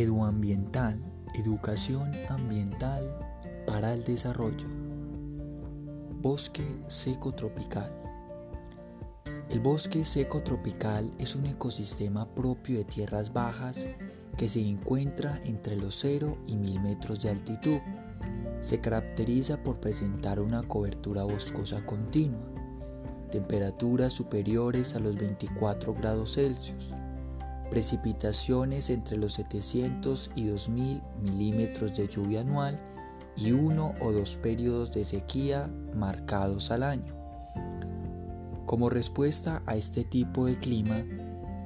Eduambiental, educación ambiental para el desarrollo. Bosque seco tropical. El bosque seco tropical es un ecosistema propio de tierras bajas que se encuentra entre los 0 y 1000 metros de altitud. Se caracteriza por presentar una cobertura boscosa continua, temperaturas superiores a los 24 grados Celsius, precipitaciones entre los 700 y 2000 milímetros de lluvia anual y uno o dos periodos de sequía marcados al año. Como respuesta a este tipo de clima,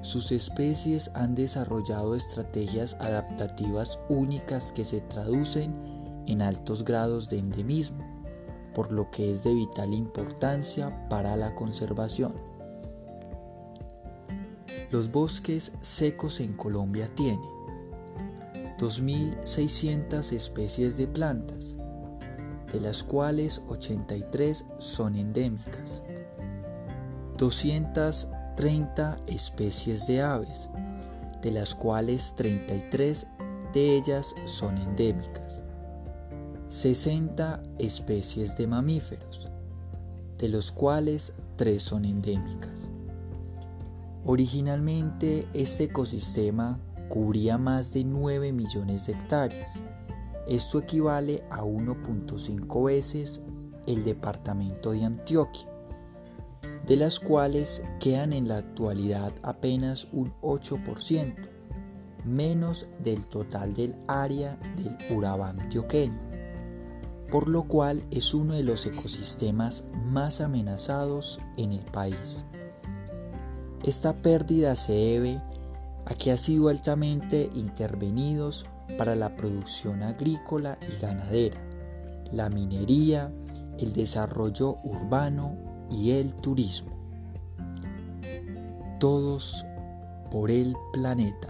sus especies han desarrollado estrategias adaptativas únicas que se traducen en altos grados de endemismo, por lo que es de vital importancia para la conservación. Los bosques secos en Colombia tienen 2.600 especies de plantas, de las cuales 83 son endémicas, 230 especies de aves, de las cuales 33 de ellas son endémicas, 60 especies de mamíferos, de los cuales 3 son endémicas. Originalmente este ecosistema cubría más de 9 millones de hectáreas. Esto equivale a 1.5 veces el departamento de Antioquia, de las cuales quedan en la actualidad apenas un 8%, menos del total del área del Urabá antioqueño, por lo cual es uno de los ecosistemas más amenazados en el país. Esta pérdida se debe a que ha sido altamente intervenidos para la producción agrícola y ganadera, la minería, el desarrollo urbano y el turismo. Todos por el planeta.